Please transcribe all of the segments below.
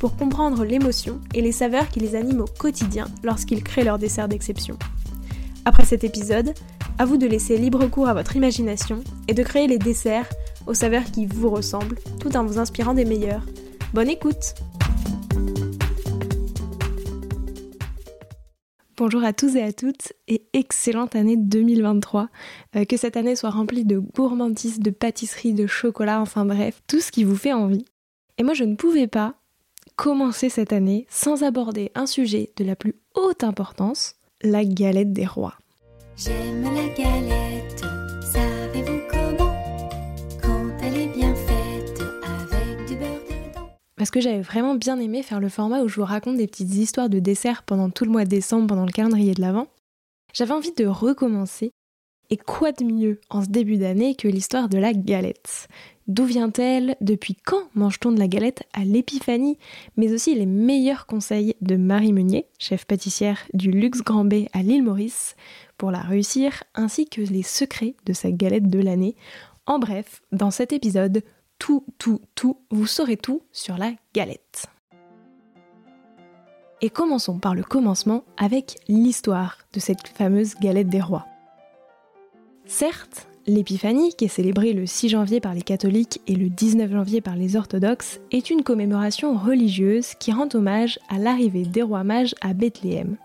pour comprendre l'émotion et les saveurs qui les animent au quotidien lorsqu'ils créent leur dessert d'exception. Après cet épisode, à vous de laisser libre cours à votre imagination et de créer les desserts aux saveurs qui vous ressemblent tout en vous inspirant des meilleurs. Bonne écoute Bonjour à tous et à toutes et excellente année 2023. Euh, que cette année soit remplie de gourmandise, de pâtisserie, de chocolat, enfin bref, tout ce qui vous fait envie. Et moi je ne pouvais pas commencer cette année sans aborder un sujet de la plus haute importance, la galette des rois. J'aime la galette, savez-vous comment? Quand elle est bien faite avec du beurre dedans. Parce que j'avais vraiment bien aimé faire le format où je vous raconte des petites histoires de dessert pendant tout le mois de décembre, pendant le calendrier de l'Avent. J'avais envie de recommencer. Et quoi de mieux en ce début d'année que l'histoire de la galette? D'où vient-elle Depuis quand mange-t-on de la galette à l'épiphanie Mais aussi les meilleurs conseils de Marie Meunier, chef pâtissière du Luxe Grand B à l'île Maurice, pour la réussir, ainsi que les secrets de sa galette de l'année. En bref, dans cet épisode, tout, tout, tout, vous saurez tout sur la galette. Et commençons par le commencement avec l'histoire de cette fameuse galette des rois. Certes, l'épiphanie, qui est célébrée le 6 janvier par les catholiques et le 19 janvier par les orthodoxes, est une commémoration religieuse qui rend hommage à l'arrivée des rois mages à Bethléem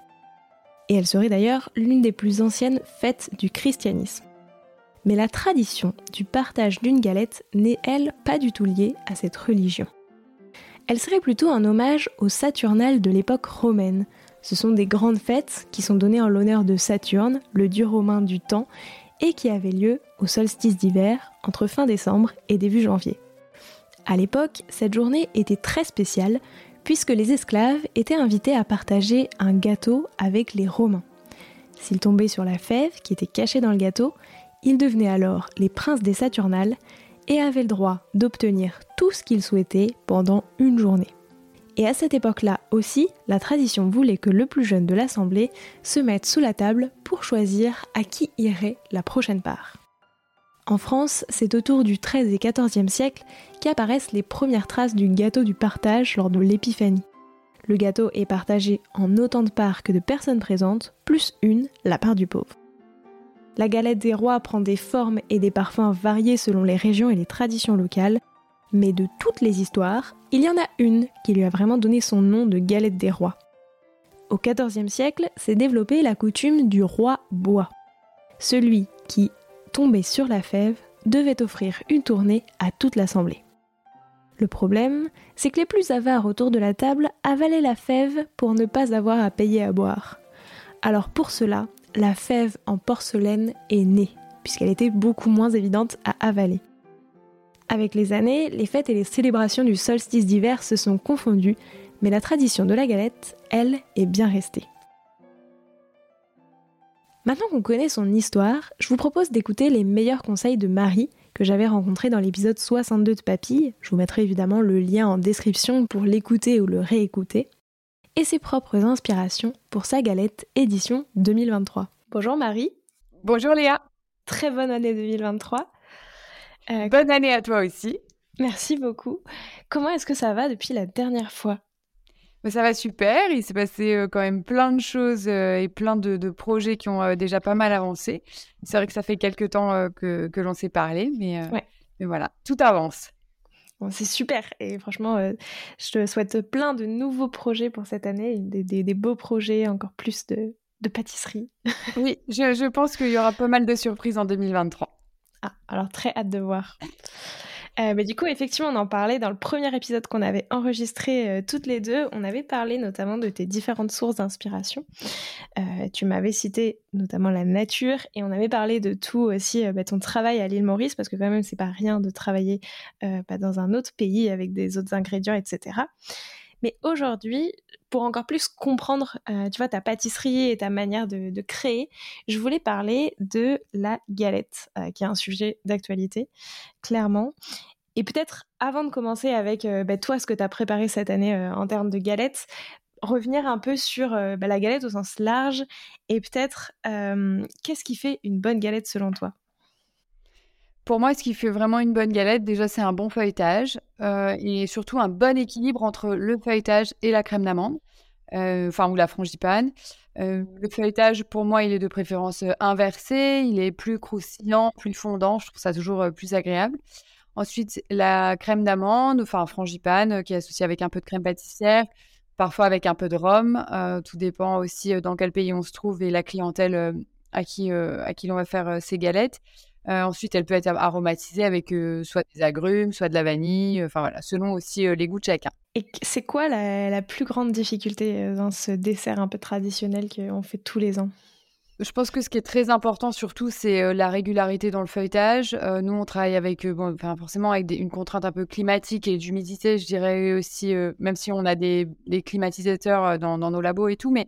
et elle serait d'ailleurs l'une des plus anciennes fêtes du christianisme. Mais la tradition du partage d'une galette n'est, elle, pas du tout liée à cette religion. Elle serait plutôt un hommage aux Saturnales de l'époque romaine. Ce sont des grandes fêtes qui sont données en l'honneur de Saturne, le dieu romain du temps, et qui avaient lieu au solstice d'hiver, entre fin décembre et début janvier. À l'époque, cette journée était très spéciale puisque les esclaves étaient invités à partager un gâteau avec les Romains. S'ils tombaient sur la fève qui était cachée dans le gâteau, ils devenaient alors les princes des Saturnales et avaient le droit d'obtenir tout ce qu'ils souhaitaient pendant une journée. Et à cette époque-là aussi, la tradition voulait que le plus jeune de l'assemblée se mette sous la table pour choisir à qui irait la prochaine part. En France, c'est autour du XIIIe et XIVe siècle qu'apparaissent les premières traces du gâteau du partage lors de l'épiphanie. Le gâteau est partagé en autant de parts que de personnes présentes, plus une, la part du pauvre. La galette des rois prend des formes et des parfums variés selon les régions et les traditions locales, mais de toutes les histoires, il y en a une qui lui a vraiment donné son nom de galette des rois. Au XIVe siècle s'est développée la coutume du roi bois. Celui qui, tombé sur la fève, devait offrir une tournée à toute l'assemblée. Le problème, c'est que les plus avares autour de la table avalaient la fève pour ne pas avoir à payer à boire. Alors pour cela, la fève en porcelaine est née, puisqu'elle était beaucoup moins évidente à avaler. Avec les années, les fêtes et les célébrations du solstice d'hiver se sont confondues, mais la tradition de la galette, elle, est bien restée. Maintenant qu'on connaît son histoire, je vous propose d'écouter les meilleurs conseils de Marie que j'avais rencontré dans l'épisode 62 de Papille. Je vous mettrai évidemment le lien en description pour l'écouter ou le réécouter. Et ses propres inspirations pour sa galette édition 2023. Bonjour Marie. Bonjour Léa. Très bonne année 2023. Euh, bonne année à toi aussi. Merci beaucoup. Comment est-ce que ça va depuis la dernière fois? Ça va super. Il s'est passé euh, quand même plein de choses euh, et plein de, projets qui ont euh, déjà pas mal avancé. C'est vrai que ça fait quelques temps que, l'on s'est parlé, mais, mais voilà, tout avance. c'est super et franchement, je te souhaite plein de nouveaux projets pour cette année, des, beaux projets, encore plus de, de pâtisserie. oui, je, je pense qu'il y aura pas mal de surprises en 2023. Ah, alors très hâte de voir. Euh, mais du coup, effectivement, on en parlait dans le premier épisode qu'on avait enregistré euh, toutes les deux. On avait parlé notamment de tes différentes sources d'inspiration. Euh, tu m'avais cité notamment la nature et on avait parlé de tout aussi, bah, ton travail à l'île Maurice, parce que quand même, c'est pas rien de travailler bah, dans un autre pays avec des autres ingrédients, etc. Mais aujourd'hui, pour encore plus comprendre, euh, tu vois, ta pâtisserie et ta manière de, créer, je voulais parler de la galette, euh, qui est un sujet d'actualité, clairement. Et peut-être avant de commencer avec euh, bah, toi, ce que tu as préparé cette année en termes de galette, revenir un peu sur bah, la galette au sens large et peut-être qu'est-ce qui fait une bonne galette selon toi? Pour moi, ce qui fait vraiment une bonne galette, déjà, c'est un bon feuilletage euh, et surtout un bon équilibre entre le feuilletage et la crème d'amande, euh, enfin, ou la frangipane. Euh, le feuilletage, pour moi, il est de préférence inversé, il est plus croustillant, plus fondant, je trouve ça toujours plus agréable. Ensuite, la crème d'amande, enfin frangipane, qui est associée avec un peu de crème pâtissière, parfois avec un peu de rhum. tout dépend aussi dans quel pays on se trouve et la clientèle à qui, à qui l'on va faire ces galettes. Euh, ensuite, elle peut être aromatisée avec euh, soit des agrumes, soit de la vanille, enfin voilà, selon aussi euh, les goûts de chacun. Et c'est quoi la, plus grande difficulté dans ce dessert un peu traditionnel qu'on fait tous les ans? Je pense que ce qui est très important surtout, c'est la régularité dans le feuilletage. nous, on travaille avec, bon, enfin, forcément avec une contrainte un peu climatique et d'humidité, je dirais aussi, même si on a des, climatisateurs dans, nos labos et tout, mais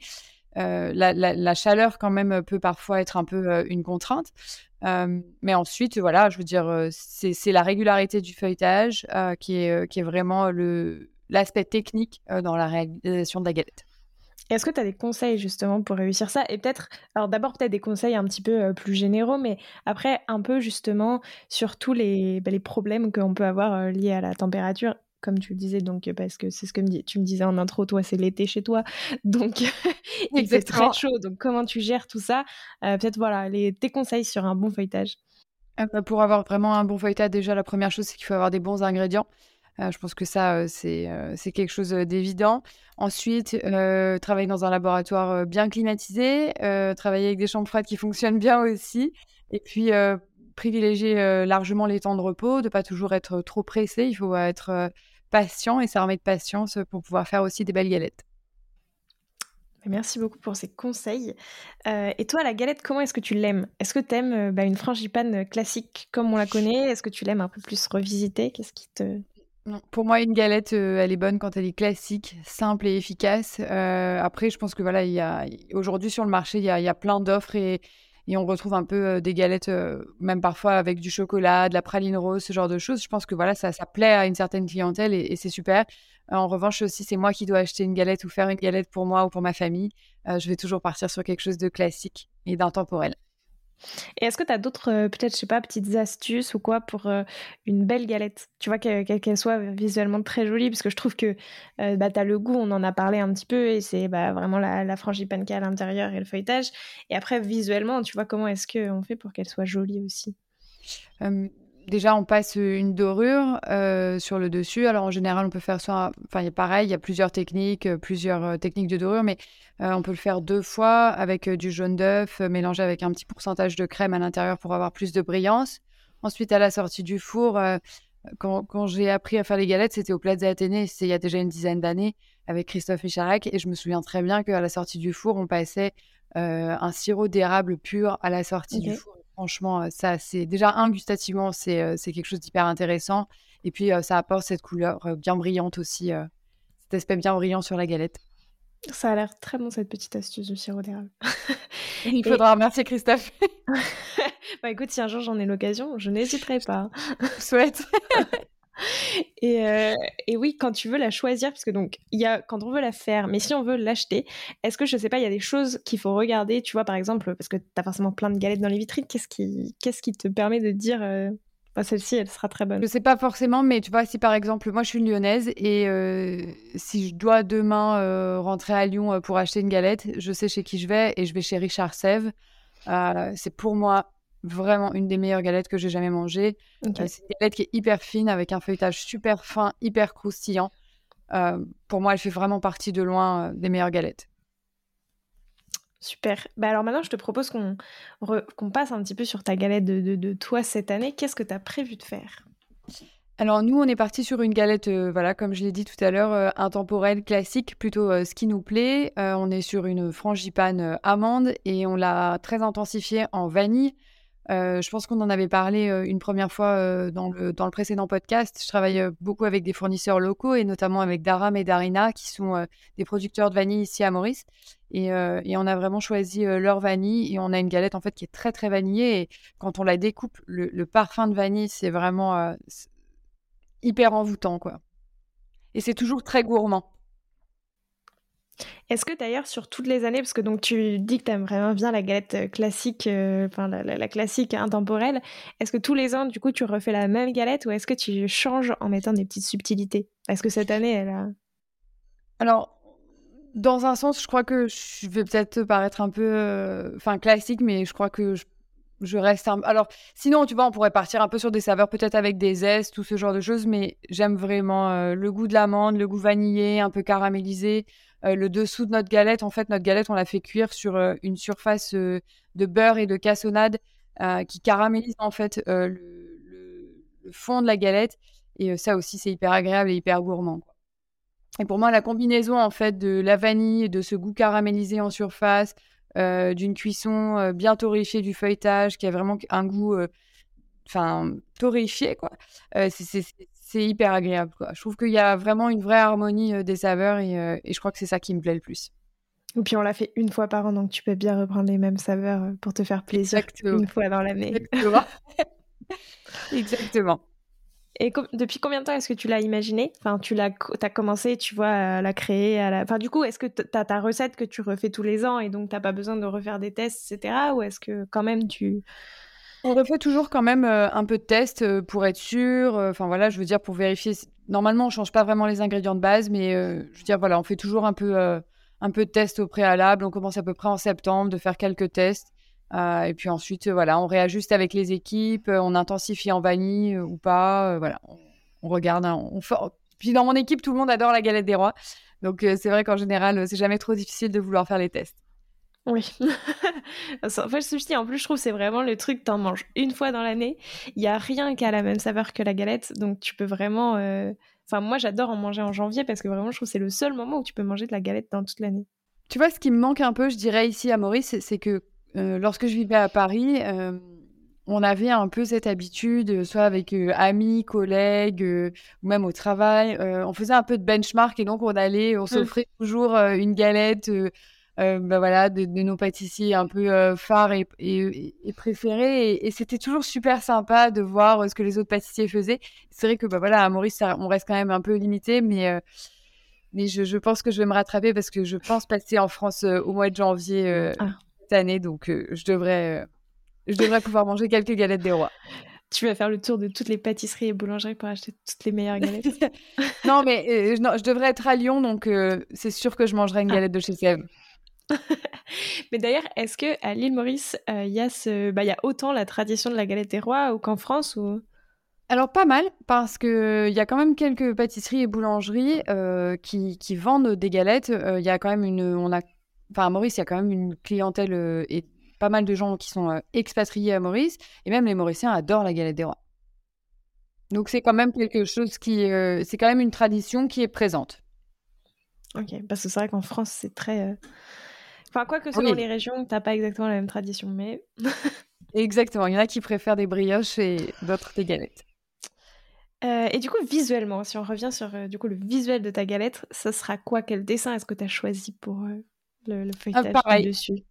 la, la, chaleur quand même peut parfois être un peu une contrainte mais ensuite, voilà, je veux dire, c'est la régularité du feuilletage qui, est, vraiment l'aspect technique dans la réalisation de la galette. Est-ce que tu as des conseils justement pour réussir ça? Et peut-être, alors d'abord peut-être des conseils un petit peu plus généraux, mais après un peu justement sur tous les, bah, les problèmes qu'on peut avoir liés à la température comme tu le disais, donc parce que c'est ce que tu me disais en intro, toi c'est l'été chez toi, donc il fait très chaud. Donc comment tu gères tout ça? Euh, Peut-être voilà les, tes conseils sur un bon feuilletage. Ah bah, pour avoir vraiment un bon feuilletage, déjà la première chose c'est qu'il faut avoir des bons ingrédients. Euh, je pense que ça euh, c'est c'est quelque chose d'évident. Ensuite, travailler dans un laboratoire bien climatisé, travailler avec des chambres froides qui fonctionnent bien aussi, et puis privilégier largement les temps de repos, de pas toujours être trop pressé. Il faut être patient et s'armer de patience pour pouvoir faire aussi des belles galettes. Merci beaucoup pour ces conseils. Euh, et toi, la galette, comment est-ce que tu l'aimes? Est-ce que tu aimes euh, bah, une frangipane classique comme on la connaît? Est-ce que tu l'aimes un peu plus revisitée? Qu'est-ce qui te... pour moi, une galette, euh, elle est bonne quand elle est classique, simple et efficace. après, je pense que voilà, il y a aujourd'hui sur le marché, il y a, plein d'offres et, et, on retrouve un peu des galettes, même parfois avec du chocolat, de la praline rose, ce genre de choses. Je pense que voilà, ça, plaît à une certaine clientèle et c'est super. En revanche, si c'est moi qui dois acheter une galette ou faire une galette pour moi ou pour ma famille, euh, je vais toujours partir sur quelque chose de classique et d'intemporel. Et est-ce que tu as d'autres, euh, peut-être, je sais pas, petites astuces ou quoi pour euh, une belle galette? Tu vois, qu'elle soit visuellement très jolie, parce que je trouve que bah, tu as le goût, on en a parlé un petit peu, et c'est bah, vraiment la, la frangipane à l'intérieur et le feuilletage. Et après, visuellement, tu vois, comment est-ce qu'on fait pour qu'elle soit jolie aussi? Déjà, on passe une dorure euh, sur le dessus. Alors, en général, on peut faire soit. Enfin, il y a pareil, il y a plusieurs techniques, euh, plusieurs euh, techniques de dorure, mais on peut le faire deux fois avec du jaune d'œuf mélangé avec un petit pourcentage de crème à l'intérieur pour avoir plus de brillance. Ensuite, à la sortie du four, quand, j'ai appris à faire les galettes, c'était au Plaza Athénée, c'était il y a déjà une dizaine d'années avec Christophe Micharac. Et je me souviens très bien qu'à la sortie du four, on passait un sirop d'érable pur à la sortie du four Franchement, euh, ça, c'est déjà un gustativement, c'est euh, c'est quelque chose d'hyper intéressant. Et puis, euh, ça apporte cette couleur bien brillante aussi, cet aspect bien brillant sur la galette. Ça a l'air très bon cette petite astuce du sirop d'érable. Il faudra remercier Christophe. bah écoute, si un jour j'en ai l'occasion, je n'hésiterai pas. Souhaite. Euh, et, oui, quand tu veux la choisir, parce que donc, y a quand on veut la faire, mais si on veut l'acheter, est-ce que je sais pas, il y a des choses qu'il faut regarder, tu vois, par exemple, parce que tu as forcément plein de galettes dans les vitrines, qu'est-ce qui, qu'est-ce qui te permet de dire euh, bah, celle-ci, elle sera très bonne? Je sais pas forcément, mais tu vois, si par exemple, moi je suis lyonnaise et euh, si je dois demain rentrer à Lyon pour acheter une galette, je sais chez qui je vais et je vais chez Richard Sève. c'est pour moi vraiment une des meilleures galettes que j'ai jamais mangées. Euh, c'est une galette qui est hyper fine avec un feuilletage super fin, hyper croustillant. Euh, pour moi, elle fait vraiment partie de loin euh, des meilleures galettes. Super. Bah alors maintenant, je te propose qu'on qu'on passe un petit peu sur ta galette de, de, toi cette année. Qu'est-ce que tu as prévu de faire? Alors nous, on est parti sur une galette, voilà, comme je l'ai dit tout à l'heure, intemporelle, classique, plutôt ce qui nous plaît. on est sur une frangipane amande et on l'a très intensifiée en vanille je pense qu'on en avait parlé une première fois dans, le, dans le précédent podcast. Je travaille beaucoup avec des fournisseurs locaux et notamment avec Daram et Darina qui sont des producteurs de vanille ici à Maurice. Et, et on a vraiment choisi leur vanille et on a une galette en fait qui est très très vanillée. Et quand on la découpe, le, le parfum de vanille, c'est vraiment hyper envoûtant quoi. Et c'est toujours très gourmand. Est-ce que d'ailleurs sur toutes les années, parce que donc tu dis que tu aimes vraiment bien la galette euh, classique, euh, enfin la, classique intemporelle, est-ce que tous les ans du coup tu refais la même galette ou est-ce que tu changes en mettant des petites subtilités? Est-ce que cette année elle a... Alors dans un sens, je crois que je vais peut-être paraître un peu, euh, enfin classique, mais je crois que je, reste un... Alors, sinon, tu vois, on pourrait partir un peu sur des saveurs, peut-être avec des zestes, tout ce genre de choses, mais j'aime vraiment le goût de l'amande, le goût vanillé, un peu caramélisé. Euh, le dessous de notre galette, en fait, notre galette, on l'a fait cuire sur euh, une surface euh, de beurre et de cassonade qui caramélise en fait le, fond de la galette. Et ça aussi, c'est hyper agréable et hyper gourmand. Et pour moi, la combinaison en fait de la vanille de ce goût caramélisé en surface, d'une cuisson bien torréfiée du feuilletage, qui a vraiment un goût, enfin torréfié quoi. c'est c'est hyper agréable. Quoi. Je trouve qu'il y a vraiment une vraie harmonie euh, des saveurs euh, et, je crois que c'est ça qui me plaît le plus. Et puis on l'a fait une fois par an, donc tu peux bien reprendre les mêmes saveurs euh, pour te faire plaisir une fois dans l'année. Exactement. Exactement. Et depuis combien de temps est-ce que tu l'as imaginé? Enfin, tu l'as, as commencé, tu vois, à la créer. À la... Enfin, du coup, est-ce que tu as ta recette que tu refais tous les ans et donc tu n'as pas besoin de refaire des tests, etc. Ou est-ce que quand même tu on refait toujours quand même euh, un peu de test euh, pour être sûr. Euh, enfin voilà, je veux dire pour vérifier. Normalement, on change pas vraiment les ingrédients de base, mais je veux dire voilà, on fait toujours un peu un peu de test au préalable. On commence à peu près en septembre de faire quelques tests. et puis ensuite, voilà, on réajuste avec les équipes, on intensifie en vanille ou pas. voilà, on, regarde. Hein, Puis dans mon équipe, tout le monde adore la galette des rois. Donc c'est vrai qu'en général, c'est jamais trop difficile de vouloir faire les tests. Oui. en fait, je en plus, je trouve c'est vraiment le truc, t'en manges une fois dans l'année. Il n'y a rien qui a la même saveur que la galette, donc tu peux vraiment. Euh, enfin, moi, j'adore en manger en janvier parce que vraiment, je trouve c'est le seul moment où tu peux manger de la galette dans toute l'année. Tu vois, ce qui me manque un peu, je dirais ici à Maurice, c'est que euh, lorsque je vivais à Paris, euh, on avait un peu cette habitude, soit avec amis, collègues, ou même au travail, on faisait un peu de benchmark et donc on allait, on mmh. s'offrait toujours une galette euh, bah voilà, de, nos pâtissiers un peu euh, phares et, et, préférés. Et, c'était toujours super sympa de voir euh, ce que les autres pâtissiers faisaient. C'est vrai que bah voilà, à Maurice, on reste quand même un peu limité, mais, mais je, je, pense que je vais me rattraper parce que je pense passer en France au mois de janvier ah. cette année. Donc, je, devrais, je devrais pouvoir manger quelques galettes des rois. Tu vas faire le tour de toutes les pâtisseries et boulangeries pour acheter toutes les meilleures galettes? non, mais je devrais être à Lyon, donc c'est sûr que je mangerai une ah. galette de chez Sèvres. Mais d'ailleurs, est-ce que à l'île Maurice, euh, il y, a ce... bah, y a autant la tradition de la galette des rois ou qu'en France ou... Alors pas mal, parce qu'il y a quand même quelques pâtisseries et boulangeries euh, qui, qui, vendent des galettes. Euh, il y a quand même une... On a... Enfin, à Maurice, il y a quand même une clientèle et pas mal de gens qui sont expatriés à Maurice. Et même les Mauriciens adorent la galette des rois. Donc c'est quand même quelque chose qui... c'est quand même une tradition qui est présente. Ok, parce que c'est vrai qu'en France, c'est très... Enfin, quoi que selon les régions, t'as pas exactement la même tradition, mais. exactement. Il y en a qui préfèrent des brioches et d'autres des galettes. Euh, et du coup, visuellement, si on revient sur euh, du coup, le visuel de ta galette, ça sera quoi? Quel dessin est-ce que tu as choisi pour euh, le, le, ah, feuilletage dessus?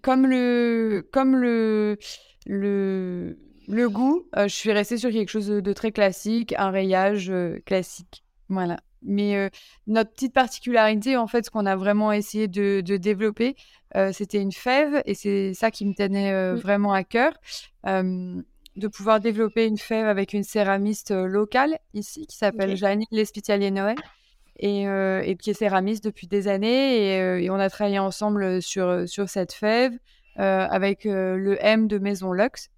Comme le, comme le, le, le goût, je suis restée sur quelque chose de très classique, un rayage classique. Voilà. Mais euh, notre petite particularité, en fait, ce qu'on a vraiment essayé de, développer, euh, c'était une fève, et c'est ça qui me tenait euh, mmh. vraiment à cœur, de pouvoir développer une fève avec une céramiste locale ici, qui s'appelle Janine Lespitalier Noël, et, et, qui est céramiste depuis des années, et, on a travaillé ensemble sur, sur cette fève avec le M de Maison Lux.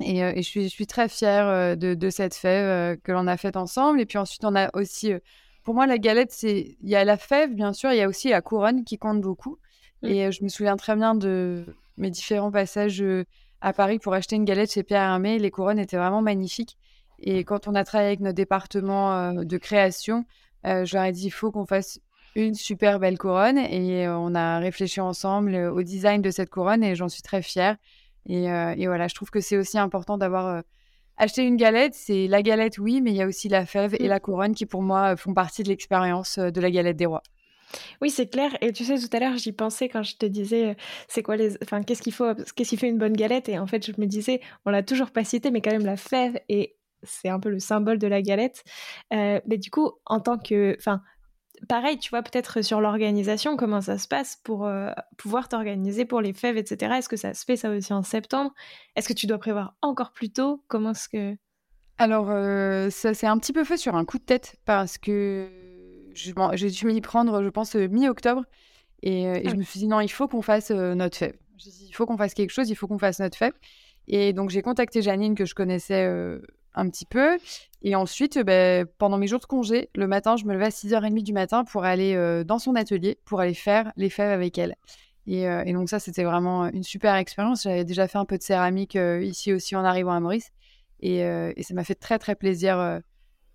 Et, je, suis, je, suis, très fière de, de cette fève que l'on a faite ensemble. Et puis ensuite, on a aussi pour moi, la galette, c'est. Il y a la fève, bien sûr, il y a aussi la couronne qui compte beaucoup. Mmh. Et euh, je me souviens très bien de mes différents passages euh, à Paris pour acheter une galette chez Pierre Hermé. Les couronnes étaient vraiment magnifiques. Et quand on a travaillé avec notre département euh, de création, je leur ai dit il faut qu'on fasse une super belle couronne. Et on a réfléchi ensemble au design de cette couronne et j'en suis très fière. Et, et voilà, je trouve que c'est aussi important d'avoir acheté une galette. C'est la galette, oui, mais il y a aussi la fève et mmh. la couronne qui, pour moi, font partie de l'expérience de la galette des rois. Oui, c'est clair. Et tu sais, tout à l'heure, j'y pensais quand je te disais, c'est quoi les, enfin, qu'est-ce qu'il faut, qu'est-ce qui fait une bonne galette? Et en fait, je me disais, on l'a toujours pas cité, mais quand même la fève et c'est un peu le symbole de la galette. Euh, mais du coup, en tant que, enfin, pareil, tu vois, peut-être sur l'organisation, comment ça se passe pour euh, pouvoir t'organiser pour les fèves, etc. Est-ce que ça se fait ça aussi en septembre? Est-ce que tu dois prévoir encore plus tôt? Comment est-ce que alors, euh, ça s'est un petit peu fait sur un coup de tête parce que j'ai dû m'y prendre, je pense, euh, mi-octobre. Et, euh, ah je me suis dit, non, il faut qu'on fasse notre fève. il faut qu'on fasse quelque chose, il faut qu'on fasse notre fève. Et donc, j'ai contacté Janine, que je connaissais un petit peu. Et ensuite, ben, pendant mes jours de congé, le matin, je me levais à 6h30 du matin pour aller dans son atelier, pour aller faire les fèves avec elle. Et, donc, ça, c'était vraiment une super expérience. J'avais déjà fait un peu de céramique ici aussi en arrivant à Maurice. Et, et ça m'a fait très, très plaisir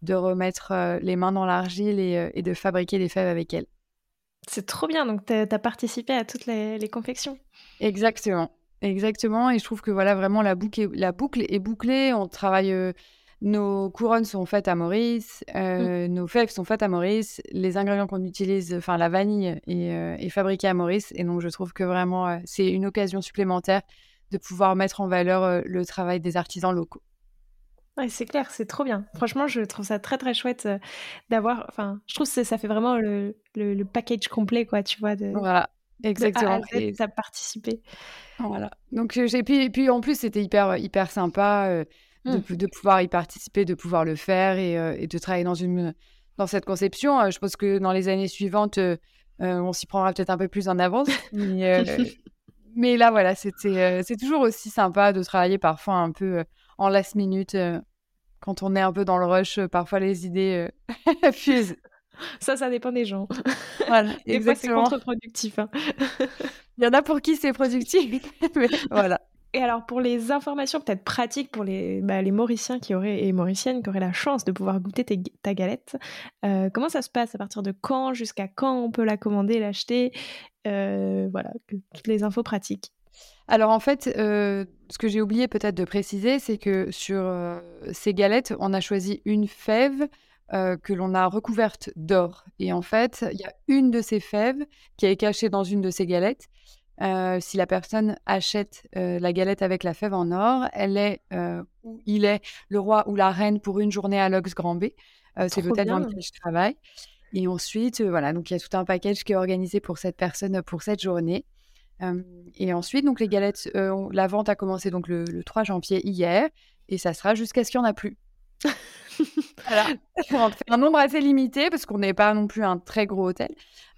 de remettre euh, les mains dans l'argile euh, et, de fabriquer des fèves avec elle. C'est trop bien, donc tu as, participé à toutes les, confections. Exactement, exactement. Et je trouve que voilà, vraiment la boucle est, la boucle est bouclée. On travaille, euh, nos couronnes sont faites à Maurice, mm. nos fèves sont faites à Maurice, les ingrédients qu'on utilise, enfin la vanille est, fabriquée à Maurice. Et donc je trouve que vraiment c'est une occasion supplémentaire de pouvoir mettre en valeur le travail des artisans locaux. Ouais, c'est clair, c'est trop bien. Franchement, je trouve ça très très chouette euh, d'avoir. Enfin, je trouve que ça fait vraiment le, le, package complet, quoi, tu vois. De, voilà, exactement. De ça participé. Voilà. Donc, euh, j'ai puis, puis en plus, c'était hyper hyper sympa euh, de, mmh. de, pouvoir y participer, de pouvoir le faire et, et, de travailler dans une dans cette conception. je pense que dans les années suivantes, on s'y prendra peut-être un peu plus en avance. mais, mais là, voilà, c'était c'est toujours aussi sympa de travailler parfois un peu en last minute. Euh, quand on est un peu dans le rush, euh, parfois les idées euh, fusent. Ça, ça dépend des gens. Voilà, exactement. c'est contre-productif. Hein. Il y en a pour qui c'est productif, voilà. Et alors, pour les informations peut-être pratiques pour les, bah, les Mauriciens qui auraient, et Mauriciennes qui auraient la chance de pouvoir goûter ta galette, comment ça se passe? À partir de quand Jusqu'à quand on peut la commander, l'acheter? Voilà, toutes les infos pratiques. Alors en fait, euh, ce que j'ai oublié peut-être de préciser, c'est que sur euh, ces galettes, on a choisi une fève euh, que l'on a recouverte d'or. Et en fait, il y a une de ces fèves qui est cachée dans une de ces galettes. si la personne achète la galette avec la fève en or, elle est ou il est le roi ou la reine pour une journée à l'Ox Grand B. c'est l'hôtel dans lequel je travaille. Et ensuite, voilà, donc il y a tout un package qui est organisé pour cette personne pour cette journée et ensuite, donc les galettes, la vente a commencé donc le, 3 janvier hier, et ça sera jusqu'à ce qu'il n'y en a plus. voilà. on fait un nombre assez limité parce qu'on n'est pas non plus un très gros hôtel.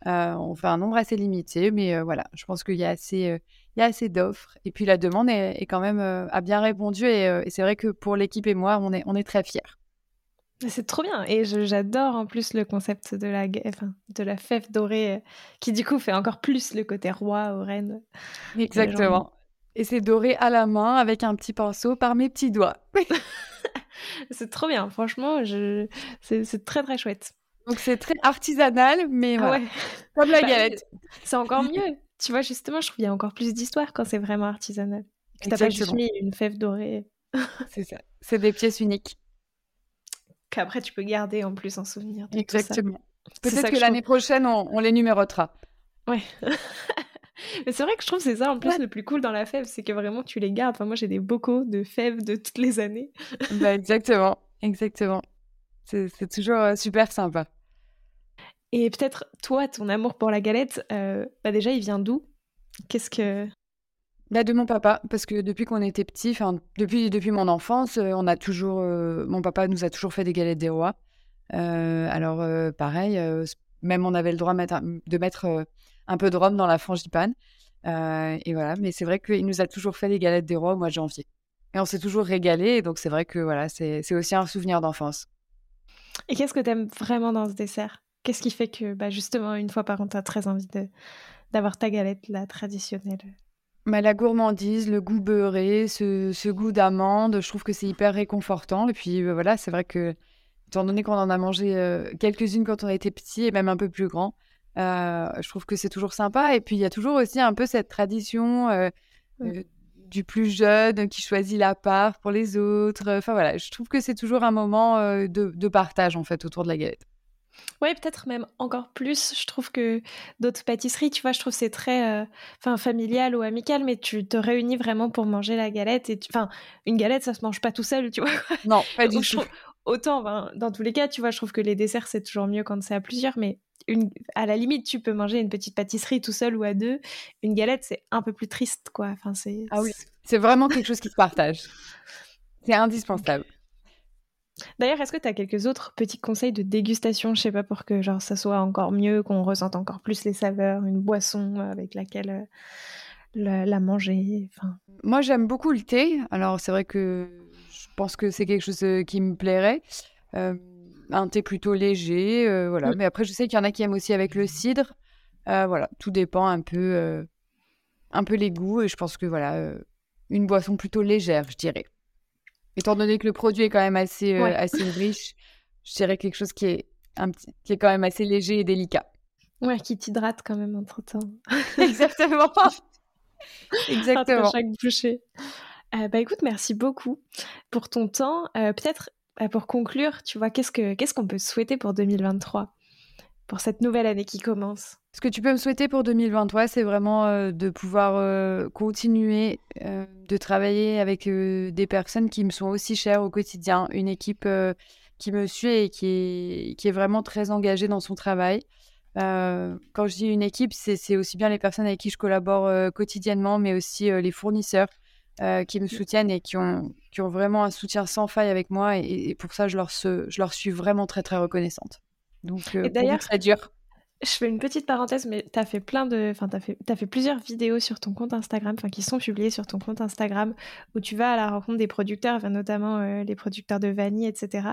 on fait un nombre assez limité, mais voilà, je pense qu'il y a assez, il y a assez d'offres. Et puis la demande est, quand même a bien répondu, et, et c'est vrai que pour l'équipe et moi, on est, on est très fiers. C'est trop bien et j'adore en plus le concept de la, de la fève dorée euh, qui du coup fait encore plus le côté roi ou reine. Exactement. Et c'est doré à la main avec un petit pinceau par mes petits doigts. c'est trop bien, franchement, je... c'est très très chouette. Donc c'est très artisanal, mais voilà. comme la bah, galette. C'est encore mieux. Tu vois, justement, je trouve qu'il y a encore plus d'histoire quand c'est vraiment artisanal. Que t'as pas juste mis une fève dorée. c'est ça. C'est des pièces uniques qu'après tu peux garder en plus en souvenir. Exactement. Peut-être que, l'année prochaine, on, les numérotera. Ouais. Mais c'est vrai que je trouve c'est ça en plus le plus cool dans la fève, c'est que vraiment tu les gardes. Enfin, moi j'ai des bocaux de fèves de toutes les années. bah, exactement, exactement. C'est toujours euh, super sympa. Et peut-être toi, ton amour pour la galette, euh, bah déjà il vient d'où? Qu'est-ce que bah, de mon papa, parce que depuis qu'on était petit, enfin depuis, depuis mon enfance, euh, on a toujours, euh, mon papa nous a toujours fait des galettes des rois. Euh, alors pareil, même on avait le droit de mettre un peu de rhum dans la frangipane. et voilà, mais c'est vrai qu'il nous a toujours fait des galettes des rois au mois de janvier. Et on s'est toujours régalé, donc c'est vrai que voilà, c'est aussi un souvenir d'enfance. Et qu'est-ce que tu aimes vraiment dans ce dessert? Qu'est-ce qui fait que bah, justement une fois par an, tu as très envie d'avoir ta galette, la traditionnelle? Mais la gourmandise, le goût beurré, ce, goût d'amande, je trouve que c'est hyper réconfortant. Et puis euh, voilà, c'est vrai que, étant donné qu'on en a mangé euh, quelques-unes quand on était petit et même un peu plus grand, euh, je trouve que c'est toujours sympa. Et puis il y a toujours aussi un peu cette tradition du plus jeune qui choisit la part pour les autres. Enfin voilà, je trouve que c'est toujours un moment de, de, partage en fait autour de la galette. Ouais, peut-être même encore plus. Je trouve que d'autres pâtisseries, tu vois, je trouve c'est très, enfin, familial ou amical, mais tu te réunis vraiment pour manger la galette. Et enfin, une galette, ça se mange pas tout seul, tu vois. Non, pas du tout. Autant, dans tous les cas, tu vois, je trouve que les desserts c'est toujours mieux quand c'est à plusieurs, mais une, à la limite, tu peux manger une petite pâtisserie tout seul ou à deux. Une galette, c'est un peu plus triste, quoi. Enfin, c'est. Ah oui. C'est vraiment quelque chose qui se partage. C'est indispensable. D'ailleurs, est-ce que tu as quelques autres petits conseils de dégustation, je sais pas, pour que genre ça soit encore mieux, qu'on ressente encore plus les saveurs, une boisson avec laquelle euh, la, manger enfin... Moi, j'aime beaucoup le thé. Alors, c'est vrai que pense que c'est quelque chose euh, qui me plairait. Euh, un thé plutôt léger, voilà. Mais après, je sais qu'il y en a qui aiment aussi avec le cidre. voilà, tout dépend un peu, un peu les goûts. Et je pense que voilà, une boisson plutôt légère, je dirais. Étant donné que le produit est quand même assez, euh, assez riche, je dirais quelque chose qui est, un petit, qui est quand même assez léger et délicat. Ouais, qui t'hydrate quand même entre temps. Exactement. Exactement. Entre chaque bouchée. Euh, bah écoute, merci beaucoup pour ton temps. Euh, peut-être pour conclure, tu vois, qu'est-ce que qu'est-ce qu'on peut souhaiter pour 2023, pour cette nouvelle année qui commence? Ce que tu peux me souhaiter pour 2023, c'est vraiment euh, de pouvoir continuer de travailler avec des personnes qui me sont aussi chères au quotidien, une équipe qui me suit et qui est vraiment très engagée dans son travail. quand je dis une équipe, c'est aussi bien les personnes avec qui je collabore quotidiennement, mais aussi les fournisseurs qui me mmh. soutiennent et qui ont, qui ont vraiment un soutien sans faille avec moi. Et, pour ça, je leur, je leur suis vraiment très, très reconnaissante. Donc, d'ailleurs, ça dure. Je fais une petite parenthèse, mais tu as fait plein de. Enfin, fait, plusieurs vidéos sur ton compte Instagram, enfin, qui sont publiées sur ton compte Instagram, où tu vas à la rencontre des producteurs, notamment euh, les producteurs de vanille, etc.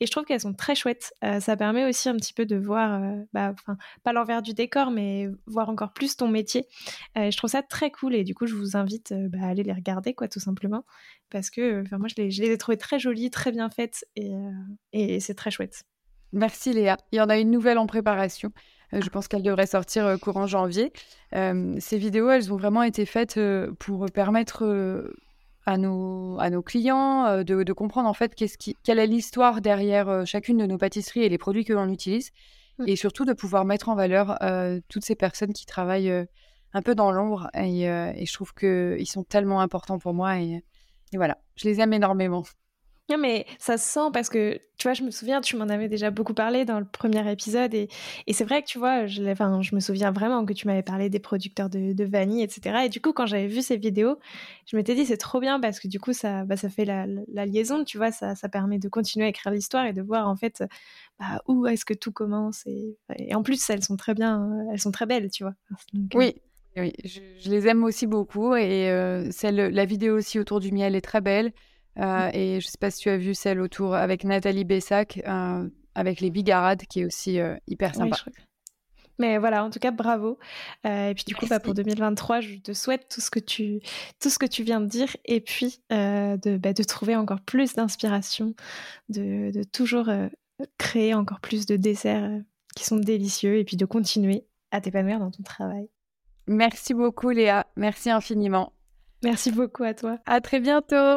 Et je trouve qu'elles sont très chouettes. Euh, ça permet aussi un petit peu de voir, euh, bah, pas l'envers du décor, mais voir encore plus ton métier. je trouve ça très cool et du coup, je vous invite bah, à aller les regarder, quoi, tout simplement. Parce que moi, je les, je les ai trouvées très jolies, très bien faites et, et c'est très chouette. Merci Léa. Il y en a une nouvelle en préparation. Euh, je pense qu'elle devrait sortir euh, courant janvier. Euh, ces vidéos, elles ont vraiment été faites pour permettre à nos, à nos clients de, comprendre en fait qu'est-ce qui, quelle est l'histoire derrière chacune de nos pâtisseries et les produits que l'on utilise. Mmh. Et surtout de pouvoir mettre en valeur toutes ces personnes qui travaillent un peu dans l'ombre. Et, je trouve qu'ils sont tellement importants pour moi. et voilà, je les aime énormément. Non, mais ça se sent parce que, tu vois, je me souviens, tu m'en avais déjà beaucoup parlé dans le premier épisode et, et c'est vrai que, tu vois, je, enfin, je me souviens vraiment que tu m'avais parlé des producteurs de, de, vanille, etc. Et du coup, quand j'avais vu ces vidéos, je m'étais dit, c'est trop bien parce que du coup, ça, bah, ça fait la, la, liaison, tu vois, ça, ça permet de continuer à écrire l'histoire et de voir, en fait, bah, où est-ce que tout commence. Et, et, en plus, elles sont très bien, elles sont très belles, tu vois. Euh, oui. Oui, je, les aime aussi beaucoup et euh, celle, la vidéo aussi autour du miel est très belle. Euh, et je ne sais pas si tu as vu celle autour avec Nathalie Bessac, euh, avec les bigarades, qui est aussi euh, hyper sympa. mais voilà, en tout cas, bravo. et puis du coup, bah, pour 2023, je te souhaite tout ce que tu, tout ce que tu viens de dire, et puis de, bah, de trouver encore plus d'inspiration, de, de, toujours créer encore plus de desserts qui sont délicieux, et puis de continuer à t'épanouir dans ton travail. Merci beaucoup, Léa. Merci infiniment. Merci beaucoup à toi. À très bientôt.